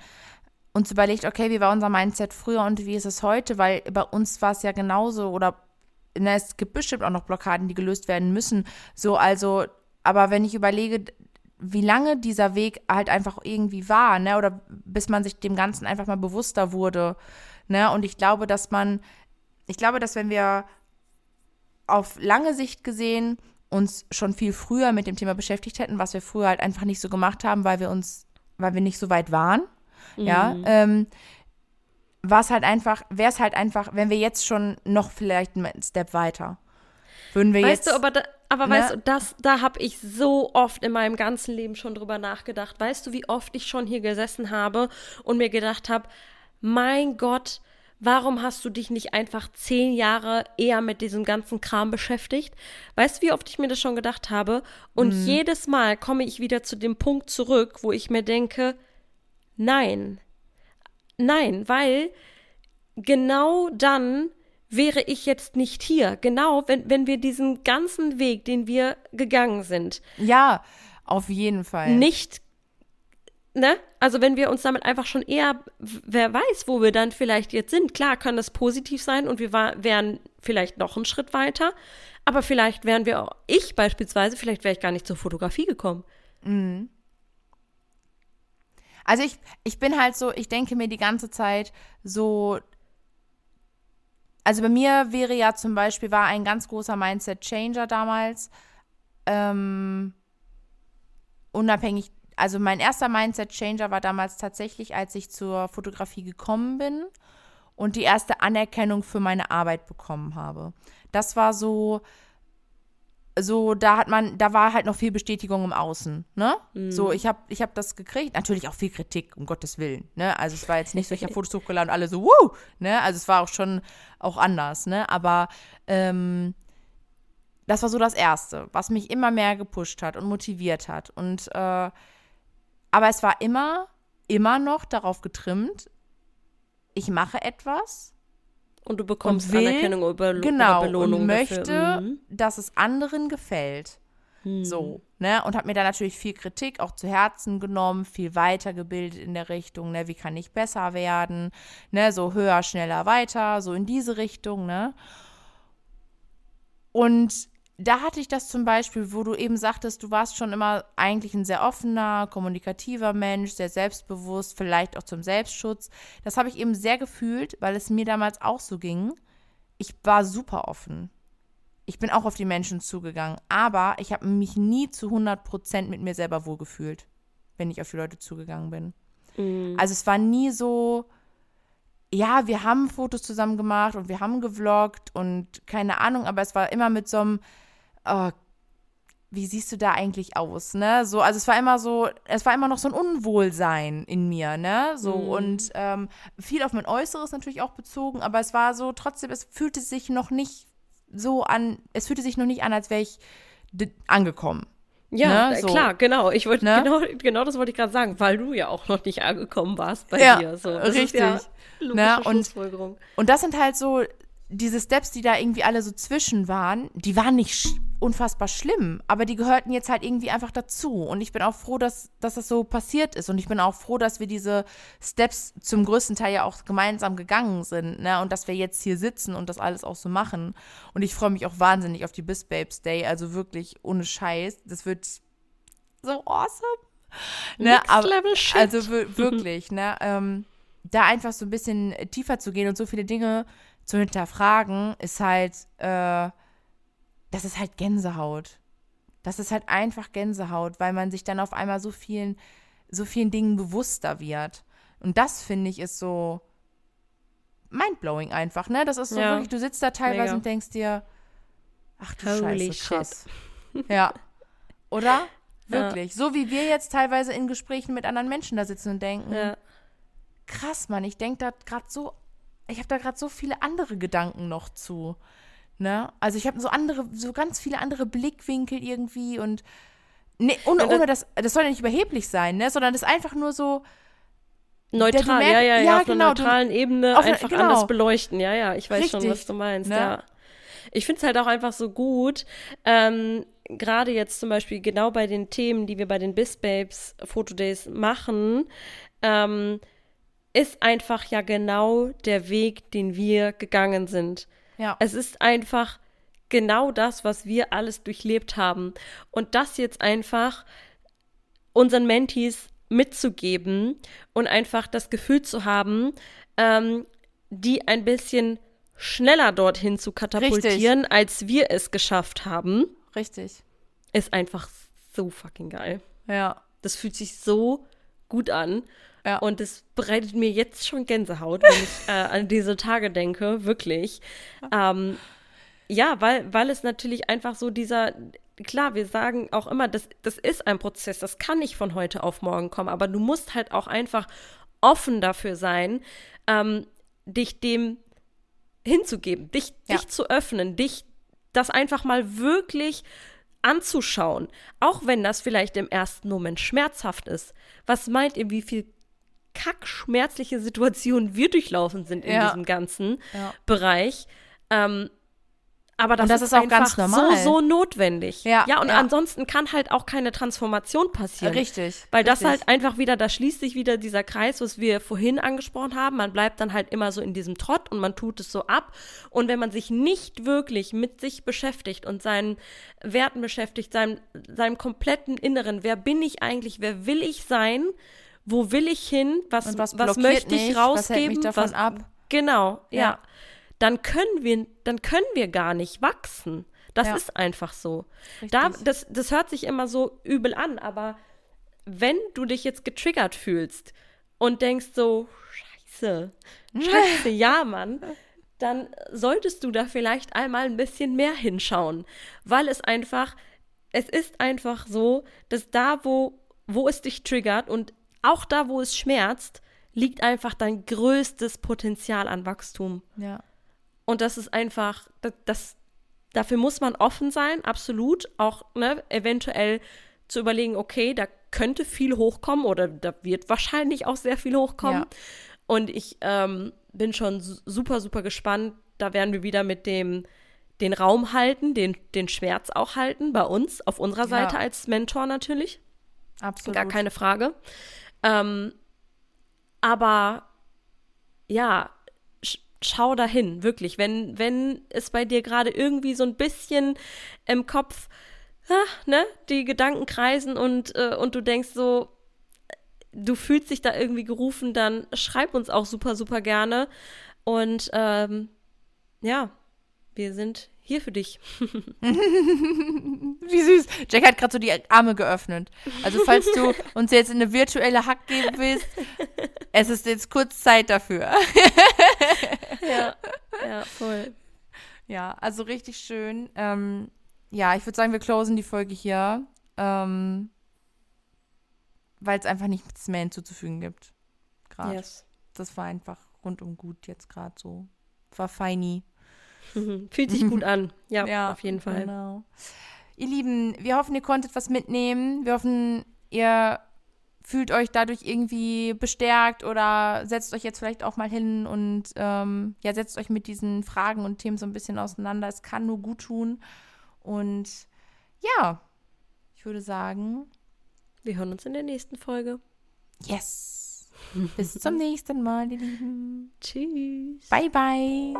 uns überlegt, okay, wie war unser Mindset früher und wie ist es heute, weil bei uns war es ja genauso oder na, es gibt bestimmt auch noch Blockaden, die gelöst werden müssen. So, also, aber wenn ich überlege, wie lange dieser Weg halt einfach irgendwie war, ne, oder bis man sich dem Ganzen einfach mal bewusster wurde, ne, und ich glaube, dass man, ich glaube, dass wenn wir auf lange Sicht gesehen uns schon viel früher mit dem Thema beschäftigt hätten, was wir früher halt einfach nicht so gemacht haben, weil wir uns, weil wir nicht so weit waren, ja, ähm, war es halt einfach, wäre es halt einfach, wenn wir jetzt schon noch vielleicht einen Step weiter, würden wir Weißt jetzt, du, aber, da, aber ne? weißt du, das, da habe ich so oft in meinem ganzen Leben schon drüber nachgedacht. Weißt du, wie oft ich schon hier gesessen habe und mir gedacht habe, mein Gott, warum hast du dich nicht einfach zehn Jahre eher mit diesem ganzen Kram beschäftigt? Weißt du, wie oft ich mir das schon gedacht habe? Und Mhm. jedes Mal komme ich wieder zu dem Punkt zurück, wo ich mir denke, nein, nein, weil genau dann wäre ich jetzt nicht hier. Genau, wenn, wenn wir diesen ganzen Weg, den wir gegangen sind, ja, auf jeden Fall. nicht, ne? Also wenn wir uns damit einfach schon eher, wer weiß, wo wir dann vielleicht jetzt sind. Klar kann das positiv sein und wir war, wären vielleicht noch einen Schritt weiter, aber vielleicht wären wir, auch, ich beispielsweise, vielleicht wäre ich gar nicht zur Fotografie gekommen. Also ich, ich bin halt so, ich denke mir die ganze Zeit so, also bei mir wäre ja zum Beispiel, war ein ganz großer Mindset-Changer damals, ähm, unabhängig, also mein erster Mindset-Changer war damals tatsächlich, als ich zur Fotografie gekommen bin und die erste Anerkennung für meine Arbeit bekommen habe. Das war so, so, da hat man, da war halt noch viel Bestätigung im Außen, ne? So, ich habe ich hab das gekriegt, natürlich auch viel Kritik, um Gottes Willen, ne? Also es war jetzt nicht so, ich habe (laughs) Fotos hochgeladen und alle so, wuh, ne? Also es war auch schon auch anders, ne? Aber ähm, das war so das Erste, was mich immer mehr gepusht hat und motiviert hat. Und äh, aber es war immer, immer noch darauf getrimmt, ich mache etwas Und du bekommst Und will- Anerkennung über, genau oder Belohnung und möchte, dafür. Mhm. dass es anderen gefällt. So, ne? Und habe mir da natürlich viel Kritik auch zu Herzen genommen, viel weitergebildet in der Richtung, ne? Wie kann ich besser werden? Ne? So höher, schneller, weiter, so in diese Richtung, ne? Und da hatte ich das zum Beispiel, wo du eben sagtest, du warst schon immer eigentlich ein sehr offener, kommunikativer Mensch, sehr selbstbewusst, vielleicht auch zum Selbstschutz. Das habe ich eben sehr gefühlt, weil es mir damals auch so ging. Ich war super offen. Ich bin auch auf die Menschen zugegangen, aber ich habe mich nie zu 100% mit mir selber wohlgefühlt, wenn ich auf die Leute zugegangen bin. Mhm. Also es war nie so, ja, wir haben Fotos zusammen gemacht und wir haben gevloggt und keine Ahnung, aber es war immer mit so einem, oh, wie siehst du da eigentlich aus, ne? So, also es war immer so, es war immer noch so ein Unwohlsein in mir, ne? So Mhm. und ähm, viel auf mein Äußeres natürlich auch bezogen, aber es war so trotzdem, es fühlte sich noch nicht so an, es fühlte sich noch nicht an, als wäre ich angekommen. Ja, Ne, äh, so. klar, genau. Ich wollte Ne? genau, genau das wollte ich gerade sagen, weil du ja auch noch nicht angekommen warst bei Ja, dir. So. Das richtig. Ist ja logische Ne, und-. Und das sind halt so diese Steps, die da irgendwie alle so zwischen waren, die waren nicht sch unfassbar schlimm, aber die gehörten jetzt halt irgendwie einfach dazu. Und ich bin auch froh, dass, dass das so passiert ist. Und ich bin auch froh, dass wir diese Steps zum größten Teil ja auch gemeinsam gegangen sind. Ne? Und dass wir jetzt hier sitzen und das alles auch so machen. Und ich freue mich auch wahnsinnig auf die Bis Babes Day. Also wirklich ohne Scheiß. Das wird so awesome. Ne? Next Aber- Level Shit. also wir- wirklich, ne? Ähm, da einfach so ein bisschen tiefer zu gehen und so viele Dinge zu hinterfragen, ist halt, äh, das ist halt Gänsehaut. Das ist halt einfach Gänsehaut, weil man sich dann auf einmal so vielen, so vielen Dingen bewusster wird. Und das finde ich ist so mindblowing einfach, ne? Das ist so Ja. wirklich, du sitzt da teilweise Mega. und denkst dir, ach du Holy Scheiße, shit. krass. Ja. Oder? Ja. Wirklich. So wie wir jetzt teilweise in Gesprächen mit anderen Menschen da sitzen und denken, Ja. krass, Mann, ich denke da gerade so, ich habe da gerade so viele andere Gedanken noch zu. Ne? Also ich habe so andere, so ganz viele andere Blickwinkel irgendwie und nee, ohne, ohne das, das soll ja nicht überheblich sein, ne? Sondern das ist einfach nur so, Neutral, du merkst- ja, ja, ja, auf einer genau, du- neutralen Ebene auf einer- einfach genau. anders beleuchten. Ja, ja, ich weiß schon, Richtig, was du meinst, ne? ja. Ich finde es halt auch einfach so gut, ähm, gerade jetzt zum Beispiel genau bei den Themen, die wir bei den Biz Babes Fotodays machen, ähm, ist einfach ja genau der Weg, den wir gegangen sind. ja, Es ist einfach genau das, was wir alles durchlebt haben. Und das jetzt einfach unseren Mentees mitzugeben und einfach das Gefühl zu haben, ähm, die ein bisschen schneller dorthin zu katapultieren, als wir es geschafft haben, richtig. ist einfach so fucking geil. Ja. Das fühlt sich so gut an. Ja. Und es bereitet mir jetzt schon Gänsehaut, wenn ich äh, an diese Tage denke, wirklich. Ähm, ja, weil, weil es natürlich einfach so dieser, klar, wir sagen auch immer, das, das ist ein Prozess, das kann nicht von heute auf morgen kommen, aber du musst halt auch einfach offen dafür sein, ähm, dich dem hinzugeben, dich, Ja. dich zu öffnen, dich das einfach mal wirklich anzuschauen, auch wenn das vielleicht im ersten Moment schmerzhaft ist. Was meint ihr, wie viel kackschmerzliche Situationen wir durchlaufen sind in Ja. diesem ganzen Ja. Bereich? Ähm, aber das, das ist, ist auch einfach ganz normal. so, so notwendig. Ja, ja und ja. ansonsten kann halt auch keine Transformation passieren. Richtig. Weil das richtig. halt einfach wieder, da schließt sich wieder dieser Kreis, was wir vorhin angesprochen haben. Man bleibt dann halt immer so in diesem Trott und man tut es so ab. Und wenn man sich nicht wirklich mit sich beschäftigt und seinen Werten beschäftigt, seinem, seinem kompletten Inneren, wer bin ich eigentlich, wer will ich sein, wo will ich hin, was, was was, möchte ich mich, rausgeben, was hält mich davon ab? Genau, ja. Ja. Dann können wir, dann können wir gar nicht wachsen. Das Ja. ist einfach so. Da, das, das hört sich immer so übel an, aber wenn du dich jetzt getriggert fühlst und denkst so, scheiße, (laughs) scheiße, ja, Mann, dann solltest du da vielleicht einmal ein bisschen mehr hinschauen, weil es einfach, es ist einfach so, dass da, wo, wo es dich triggert und auch da, wo es schmerzt, liegt einfach dein größtes Potenzial an Wachstum. Ja. Und das ist einfach, das, das dafür muss man offen sein, absolut. Auch ne, eventuell zu überlegen, okay, da könnte viel hochkommen oder da wird wahrscheinlich auch sehr viel hochkommen. Ja. Und ich ähm, bin schon su- super, super gespannt. Da werden wir wieder mit dem den Raum halten, den, den Schmerz auch halten, bei uns, auf unserer Seite Ja. als Mentor natürlich. Absolut. Gar keine Frage. Ähm, aber ja, sch schau dahin, wirklich. Wenn, wenn es bei dir gerade irgendwie so ein bisschen im Kopf, ah, ne, die Gedanken kreisen und, äh, und du denkst so, du fühlst dich da irgendwie gerufen, dann schreib uns auch super, super gerne. Und ähm, ja, wir sind hier für dich. (laughs) Wie süß. Jack hat gerade so die Arme geöffnet. Also falls du (laughs) uns jetzt eine virtuelle Hack geben willst, es ist jetzt kurz Zeit dafür. (laughs) Ja, ja, voll. Ja, also richtig schön. Ähm, ja, ich würde sagen, wir closen die Folge hier, ähm, weil es einfach nichts mehr hinzuzufügen gibt. Gerade. Yes. Das war einfach rundum gut jetzt gerade so. War feini. Mhm. (laughs) Fühlt sich gut an. (laughs) Ja, auf jeden Fall. Genau. Ihr Lieben, wir hoffen, ihr konntet was mitnehmen. Wir hoffen, ihr fühlt euch dadurch irgendwie bestärkt oder setzt euch jetzt vielleicht auch mal hin und ähm, ja, setzt euch mit diesen Fragen und Themen so ein bisschen auseinander. Es kann nur gut tun. Und ja, ich würde sagen, Wir hören uns in der nächsten Folge. yes. Bis zum (laughs) nächsten Mal, ihr Lieben. Tschüss. Bye, bye.